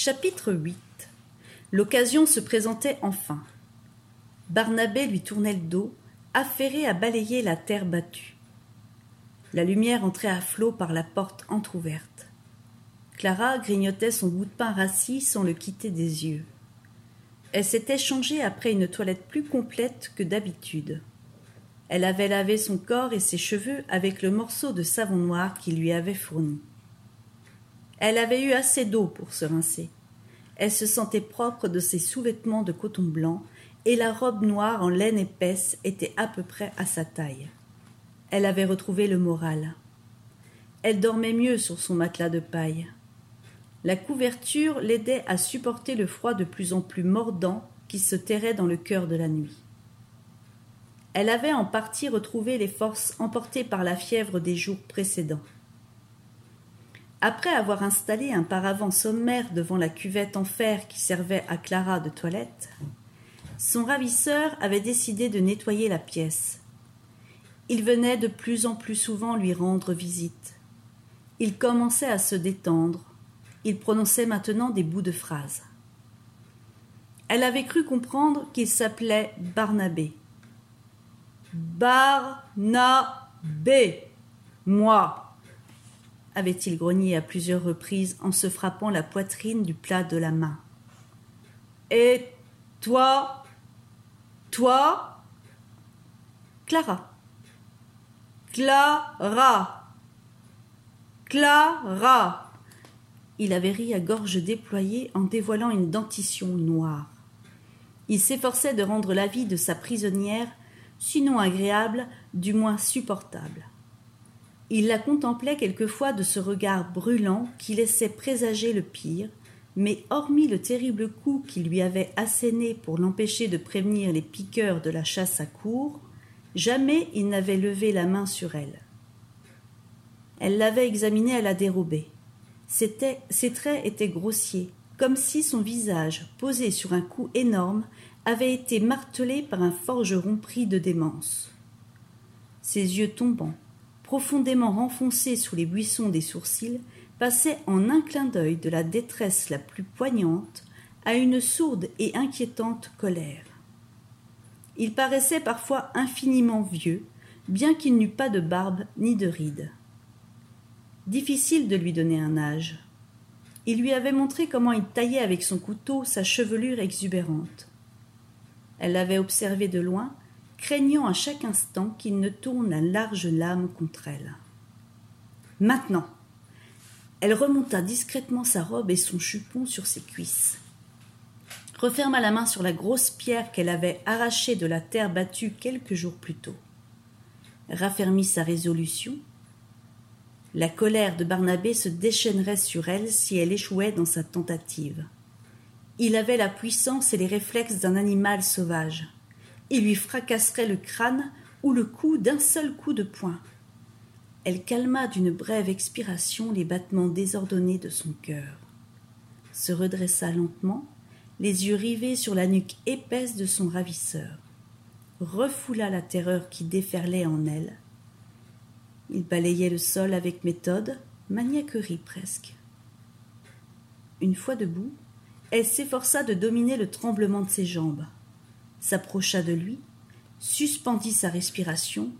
Chapitre 8 L'occasion se présentait enfin. Barnabé lui tournait le dos, affairé à balayer la terre battue. La lumière entrait à flot par la porte entr'ouverte. Clara grignotait son bout de pain rassis sans le quitter des yeux. Elle s'était changée après une toilette plus complète que d'habitude. Elle avait lavé son corps et ses cheveux avec le morceau de savon noir qu'il lui avait fourni. Elle avait eu assez d'eau pour se rincer. Elle se sentait propre de ses sous-vêtements de coton blanc et la robe noire en laine épaisse était à peu près à sa taille. Elle avait retrouvé le moral. Elle dormait mieux sur son matelas de paille. La couverture l'aidait à supporter le froid de plus en plus mordant qui se terrait dans le cœur de la nuit. Elle avait en partie retrouvé les forces emportées par la fièvre des jours précédents. Après avoir installé un paravent sommaire devant la cuvette en fer qui servait à Clara de toilette, son ravisseur avait décidé de nettoyer la pièce. Il venait de plus en plus souvent lui rendre visite. Il commençait à se détendre, il prononçait maintenant des bouts de phrases. Elle avait cru comprendre qu'il s'appelait Barnabé. Barnabé, moi, avait-il grogné à plusieurs reprises en se frappant la poitrine du plat de la main. Et toi, toi, Clara. Clara. Clara. Il avait ri à gorge déployée en dévoilant une dentition noire. Il s'efforçait de rendre la vie de sa prisonnière, sinon agréable, du moins supportable. Il la contemplait quelquefois de ce regard brûlant qui laissait présager le pire, mais hormis le terrible coup qu'il lui avait asséné pour l'empêcher de prévenir les piqueurs de la chasse à cour, jamais il n'avait levé la main sur elle. Elle l'avait examinée à la dérobée ses traits étaient grossiers, comme si son visage, posé sur un cou énorme, avait été martelé par un forgeron pris de démence. Ses yeux tombants, profondément renfoncés sous les buissons des sourcils, passaient en un clin d'œil de la détresse la plus poignante à une sourde et inquiétante colère. Il paraissait parfois infiniment vieux, bien qu'il n'eût pas de barbe ni de rides. Difficile de lui donner un âge. Il lui avait montré comment il taillait avec son couteau sa chevelure exubérante. Elle l'avait observé de loin, craignant à chaque instant qu'il ne tourne la large lame contre elle. Maintenant. Elle remonta discrètement sa robe et son chupon sur ses cuisses. Referma la main sur la grosse pierre qu'elle avait arrachée de la terre battue quelques jours plus tôt. Raffermit sa résolution la colère de Barnabé se déchaînerait sur elle si elle échouait dans sa tentative. Il avait la puissance et les réflexes d'un animal sauvage. Il lui fracasserait le crâne ou le cou d'un seul coup de poing. Elle calma d'une brève expiration les battements désordonnés de son cœur, se redressa lentement, les yeux rivés sur la nuque épaisse de son ravisseur, refoula la terreur qui déferlait en elle, il balayait le sol avec méthode, maniaquerie presque. Une fois debout, elle s'efforça de dominer le tremblement de ses jambes, s'approcha de lui, suspendit sa respiration,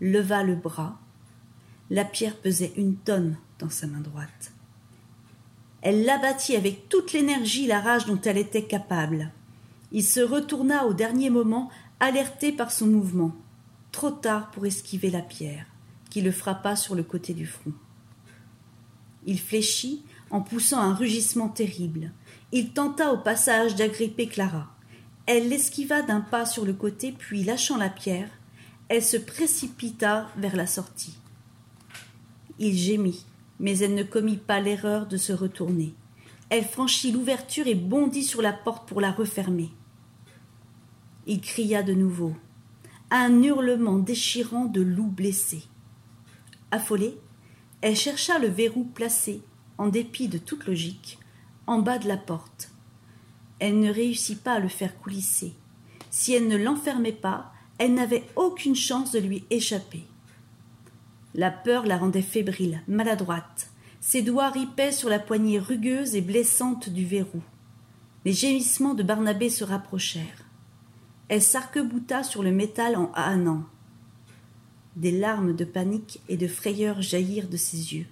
leva le bras. La pierre pesait une tonne dans sa main droite. Elle l'abattit avec toute l'énergie la rage dont elle était capable. Il se retourna au dernier moment, alerté par son mouvement, trop tard pour esquiver la pierre qui le frappa sur le côté du front. Il fléchit en poussant un rugissement terrible. Il tenta au passage d'agripper Clara. Elle l'esquiva d'un pas sur le côté, puis lâchant la pierre, elle se précipita vers la sortie. Il gémit, mais elle ne commit pas l'erreur de se retourner. Elle franchit l'ouverture et bondit sur la porte pour la refermer. Il cria de nouveau, un hurlement déchirant de loup blessé. Affolée, elle chercha le verrou placé, en dépit de toute logique, en bas de la porte. Elle ne réussit pas à le faire coulisser. Si elle ne l'enfermait pas, elle n'avait aucune chance de lui échapper. La peur la rendait fébrile, maladroite. Ses doigts ripaient sur la poignée rugueuse et blessante du verrou. Les gémissements de Barnabé se rapprochèrent. Elle s'arc-bouta sur le métal en hannant. Des larmes de panique et de frayeur jaillirent de ses yeux.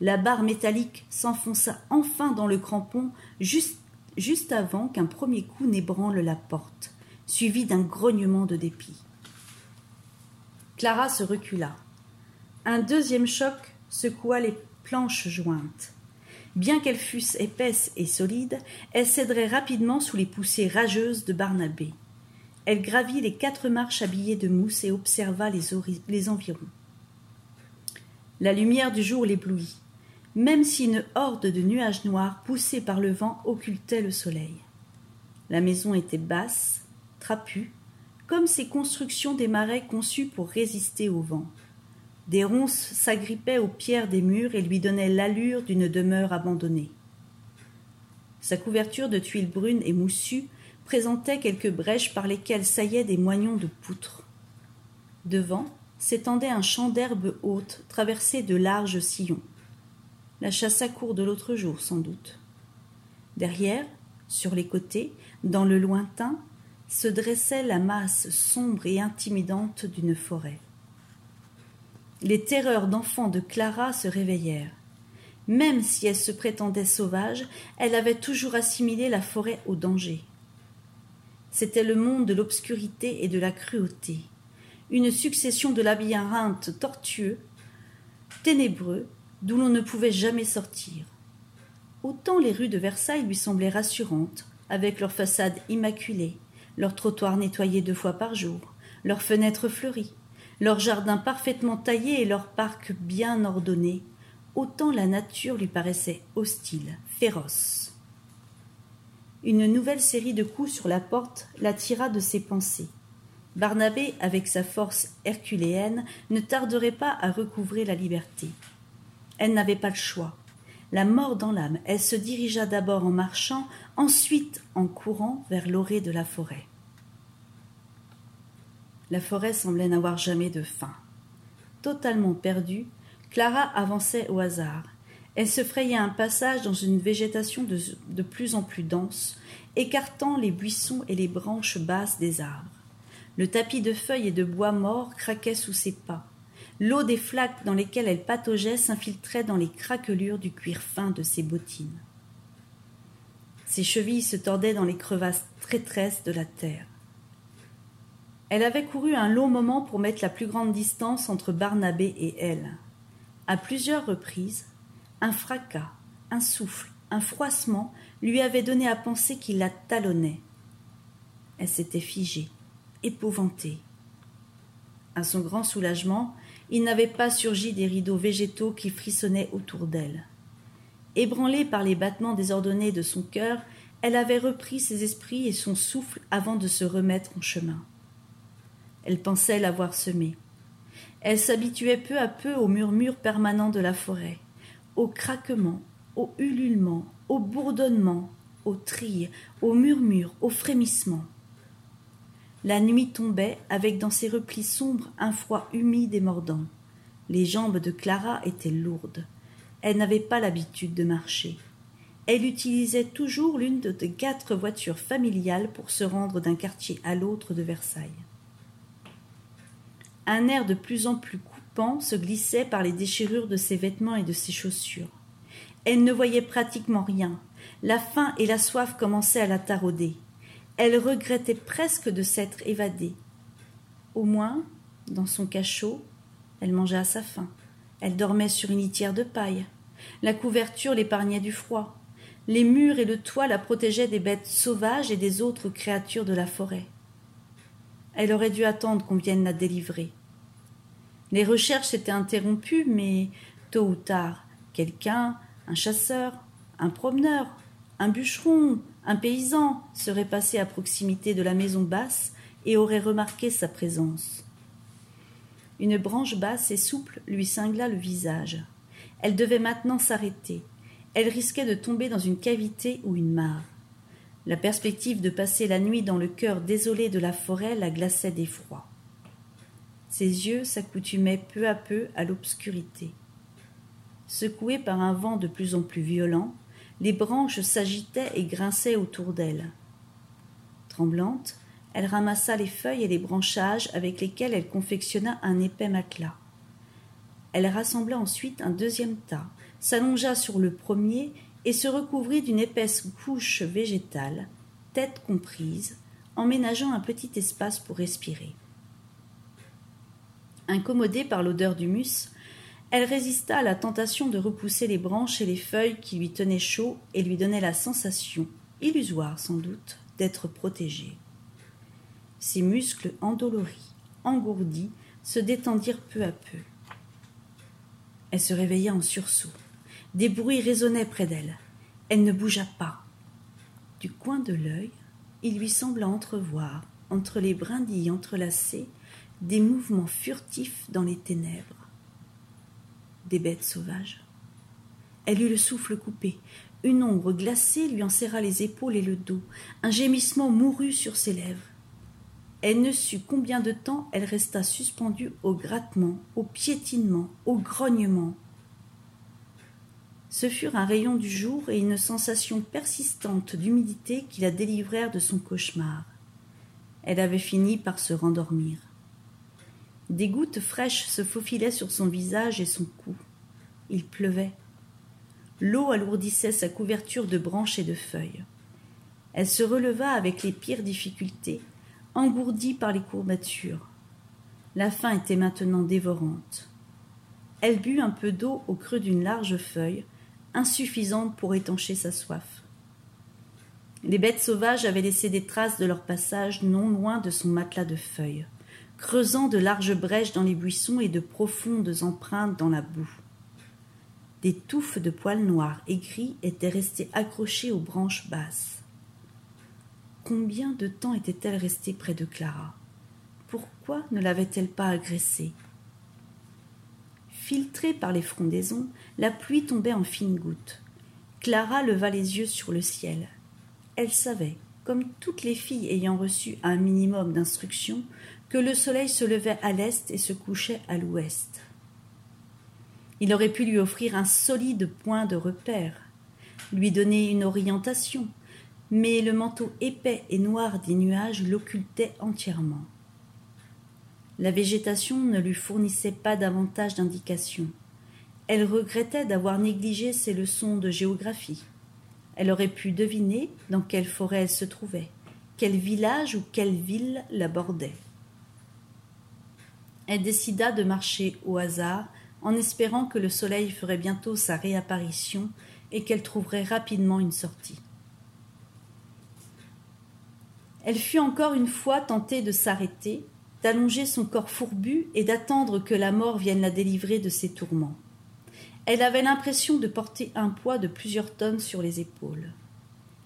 La barre métallique s'enfonça enfin dans le crampon juste, juste avant qu'un premier coup n'ébranle la porte, suivi d'un grognement de dépit. Clara se recula. Un deuxième choc secoua les planches jointes. Bien qu'elles fussent épaisses et solides, elles céderaient rapidement sous les poussées rageuses de Barnabé. Elle gravit les quatre marches habillées de mousse et observa les, les environs. La lumière du jour l'éblouit, même si une horde de nuages noirs poussés par le vent occultait le soleil. La maison était basse, trapue, comme ces constructions des marais conçues pour résister au vent. Des ronces s'agrippaient aux pierres des murs et lui donnaient l'allure d'une demeure abandonnée. Sa couverture de tuiles brunes et moussues présentait quelques brèches par lesquelles saillaient des moignons de poutres. Devant s'étendait un champ d'herbe haute traversé de larges sillons. La chasse à court de l'autre jour, sans doute. Derrière, sur les côtés, dans le lointain, se dressait la masse sombre et intimidante d'une forêt. Les terreurs d'enfant de Clara se réveillèrent. Même si elle se prétendait sauvage, elle avait toujours assimilé la forêt au danger. C'était le monde de l'obscurité et de la cruauté, une succession de labyrinthes tortueux, ténébreux, d'où l'on ne pouvait jamais sortir. Autant les rues de Versailles lui semblaient rassurantes, avec leurs façades immaculées, leurs trottoirs nettoyés deux fois par jour, leurs fenêtres fleuries, leurs jardins parfaitement taillés et leurs parcs bien ordonnés, autant la nature lui paraissait hostile, féroce. Une nouvelle série de coups sur la porte l'attira de ses pensées. Barnabé, avec sa force herculéenne, ne tarderait pas à recouvrer la liberté. Elle n'avait pas le choix. La mort dans l'âme, elle se dirigea d'abord en marchant, ensuite en courant vers l'orée de la forêt. La forêt semblait n'avoir jamais de fin. Totalement perdue, Clara avançait au hasard. Elle se frayait un passage dans une végétation de, de plus en plus dense, écartant les buissons et les branches basses des arbres. Le tapis de feuilles et de bois morts craquait sous ses pas. L'eau des flaques dans lesquelles elle pataugeait s'infiltrait dans les craquelures du cuir fin de ses bottines. Ses chevilles se tordaient dans les crevasses traîtresses de la terre. Elle avait couru un long moment pour mettre la plus grande distance entre Barnabé et elle. À plusieurs reprises, un fracas, un souffle, un froissement lui avaient donné à penser qu'il la talonnait. Elle s'était figée, épouvantée. À son grand soulagement, il n'avait pas surgi des rideaux végétaux qui frissonnaient autour d'elle. Ébranlée par les battements désordonnés de son cœur, elle avait repris ses esprits et son souffle avant de se remettre en chemin. Elle pensait l'avoir semé. Elle s'habituait peu à peu au murmure permanent de la forêt, au craquement, au ululement, au bourdonnement, au tri, au murmure, au frémissement. La nuit tombait avec dans ses replis sombres un froid humide et mordant. Les jambes de Clara étaient lourdes. Elle n'avait pas l'habitude de marcher. Elle utilisait toujours l'une de quatre voitures familiales pour se rendre d'un quartier à l'autre de Versailles. Un air de plus en plus coupant se glissait par les déchirures de ses vêtements et de ses chaussures. Elle ne voyait pratiquement rien. La faim et la soif commençaient à la tarauder. Elle regrettait presque de s'être évadée. Au moins, dans son cachot, elle mangeait à sa faim. Elle dormait sur une litière de paille. La couverture l'épargnait du froid. Les murs et le toit la protégeaient des bêtes sauvages et des autres créatures de la forêt. Elle aurait dû attendre qu'on vienne la délivrer. Les recherches s'étaient interrompues, mais tôt ou tard, quelqu'un, un chasseur, un promeneur, un bûcheron, un paysan serait passé à proximité de la maison basse et aurait remarqué sa présence. Une branche basse et souple lui cingla le visage. Elle devait maintenant s'arrêter. Elle risquait de tomber dans une cavité ou une mare. La perspective de passer la nuit dans le cœur désolé de la forêt la glaçait d'effroi. Ses yeux s'accoutumaient peu à peu à l'obscurité. Secouées par un vent de plus en plus violent, les branches s'agitaient et grinçaient autour d'elle. Tremblante, elle ramassa les feuilles et les branchages avec lesquels elle confectionna un épais matelas. Elle rassembla ensuite un deuxième tas, s'allongea sur le premier et se recouvrit d'une épaisse couche végétale, tête comprise, en ménageant un petit espace pour respirer. Incommodée par l'odeur du mus, elle résista à la tentation de repousser les branches et les feuilles qui lui tenaient chaud et lui donnaient la sensation, illusoire sans doute, d'être protégée. Ses muscles endoloris, engourdis, se détendirent peu à peu. Elle se réveilla en sursaut. Des bruits résonnaient près d'elle. Elle ne bougea pas. Du coin de l'œil, il lui sembla entrevoir, entre les brindilles entrelacées, des mouvements furtifs dans les ténèbres des bêtes sauvages. Elle eut le souffle coupé. Une ombre glacée lui en serra les épaules et le dos. Un gémissement mourut sur ses lèvres. Elle ne sut combien de temps elle resta suspendue au grattement, au piétinement, au grognement. Ce furent un rayon du jour et une sensation persistante d'humidité qui la délivrèrent de son cauchemar. Elle avait fini par se rendormir. Des gouttes fraîches se faufilaient sur son visage et son cou. Il pleuvait. L'eau alourdissait sa couverture de branches et de feuilles. Elle se releva avec les pires difficultés, engourdie par les courbatures. La faim était maintenant dévorante. Elle but un peu d'eau au creux d'une large feuille, insuffisante pour étancher sa soif. Les bêtes sauvages avaient laissé des traces de leur passage non loin de son matelas de feuilles creusant de larges brèches dans les buissons et de profondes empreintes dans la boue. Des touffes de poils noirs et gris étaient restées accrochées aux branches basses. Combien de temps était-elle restée près de Clara? Pourquoi ne l'avait-elle pas agressée? Filtrée par les frondaisons, la pluie tombait en fines gouttes. Clara leva les yeux sur le ciel. Elle savait, comme toutes les filles ayant reçu un minimum d'instruction, que le soleil se levait à l'est et se couchait à l'ouest. Il aurait pu lui offrir un solide point de repère, lui donner une orientation, mais le manteau épais et noir des nuages l'occultait entièrement. La végétation ne lui fournissait pas davantage d'indications. Elle regrettait d'avoir négligé ses leçons de géographie. Elle aurait pu deviner dans quelle forêt elle se trouvait, quel village ou quelle ville la bordait elle décida de marcher au hasard, en espérant que le soleil ferait bientôt sa réapparition et qu'elle trouverait rapidement une sortie. Elle fut encore une fois tentée de s'arrêter, d'allonger son corps fourbu et d'attendre que la mort vienne la délivrer de ses tourments. Elle avait l'impression de porter un poids de plusieurs tonnes sur les épaules.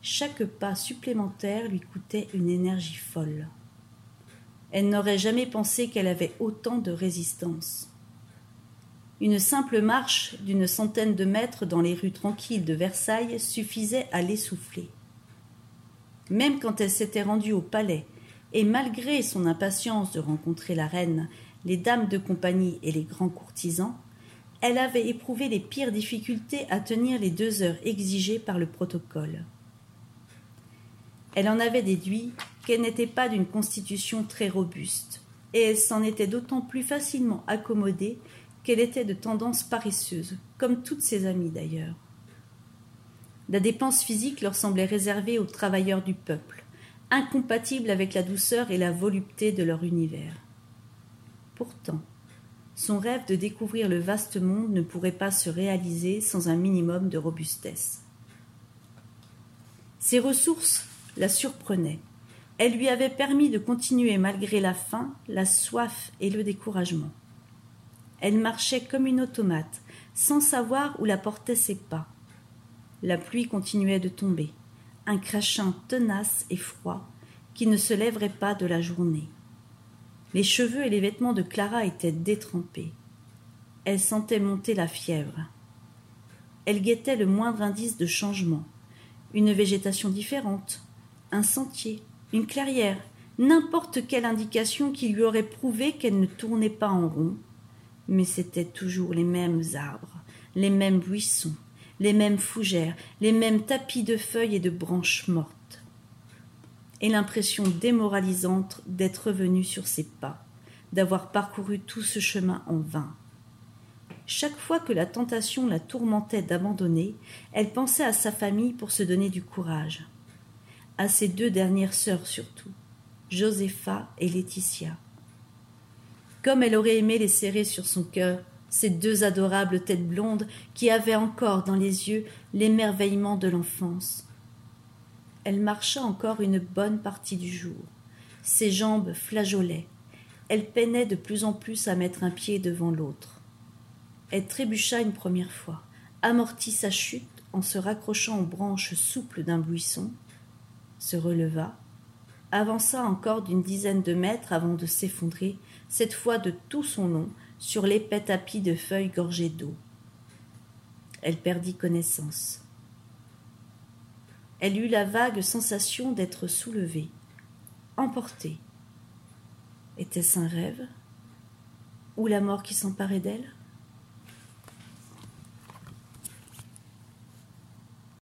Chaque pas supplémentaire lui coûtait une énergie folle. Elle n'aurait jamais pensé qu'elle avait autant de résistance. Une simple marche d'une centaine de mètres dans les rues tranquilles de Versailles suffisait à l'essouffler. Même quand elle s'était rendue au palais, et malgré son impatience de rencontrer la reine, les dames de compagnie et les grands courtisans, elle avait éprouvé les pires difficultés à tenir les deux heures exigées par le protocole. Elle en avait déduit qu'elle n'était pas d'une constitution très robuste, et elle s'en était d'autant plus facilement accommodée qu'elle était de tendance paresseuse, comme toutes ses amies d'ailleurs. La dépense physique leur semblait réservée aux travailleurs du peuple, incompatible avec la douceur et la volupté de leur univers. Pourtant, son rêve de découvrir le vaste monde ne pourrait pas se réaliser sans un minimum de robustesse. Ses ressources la surprenait. Elle lui avait permis de continuer malgré la faim, la soif et le découragement. Elle marchait comme une automate, sans savoir où la portaient ses pas. La pluie continuait de tomber, un crachin tenace et froid qui ne se lèverait pas de la journée. Les cheveux et les vêtements de Clara étaient détrempés. Elle sentait monter la fièvre. Elle guettait le moindre indice de changement, une végétation différente, un sentier, une clairière, n'importe quelle indication qui lui aurait prouvé qu'elle ne tournait pas en rond, mais c'étaient toujours les mêmes arbres, les mêmes buissons, les mêmes fougères, les mêmes tapis de feuilles et de branches mortes. Et l'impression démoralisante d'être revenu sur ses pas, d'avoir parcouru tout ce chemin en vain. Chaque fois que la tentation la tourmentait d'abandonner, elle pensait à sa famille pour se donner du courage. À ses deux dernières sœurs surtout, Josépha et Laetitia. Comme elle aurait aimé les serrer sur son cœur, ces deux adorables têtes blondes qui avaient encore dans les yeux l'émerveillement de l'enfance. Elle marcha encore une bonne partie du jour. Ses jambes flageolaient. Elle peinait de plus en plus à mettre un pied devant l'autre. Elle trébucha une première fois, amortit sa chute en se raccrochant aux branches souples d'un buisson, se releva, avança encore d'une dizaine de mètres avant de s'effondrer, cette fois de tout son long, sur l'épais tapis de feuilles gorgées d'eau. Elle perdit connaissance. Elle eut la vague sensation d'être soulevée, emportée. Était-ce un rêve Ou la mort qui s'emparait d'elle?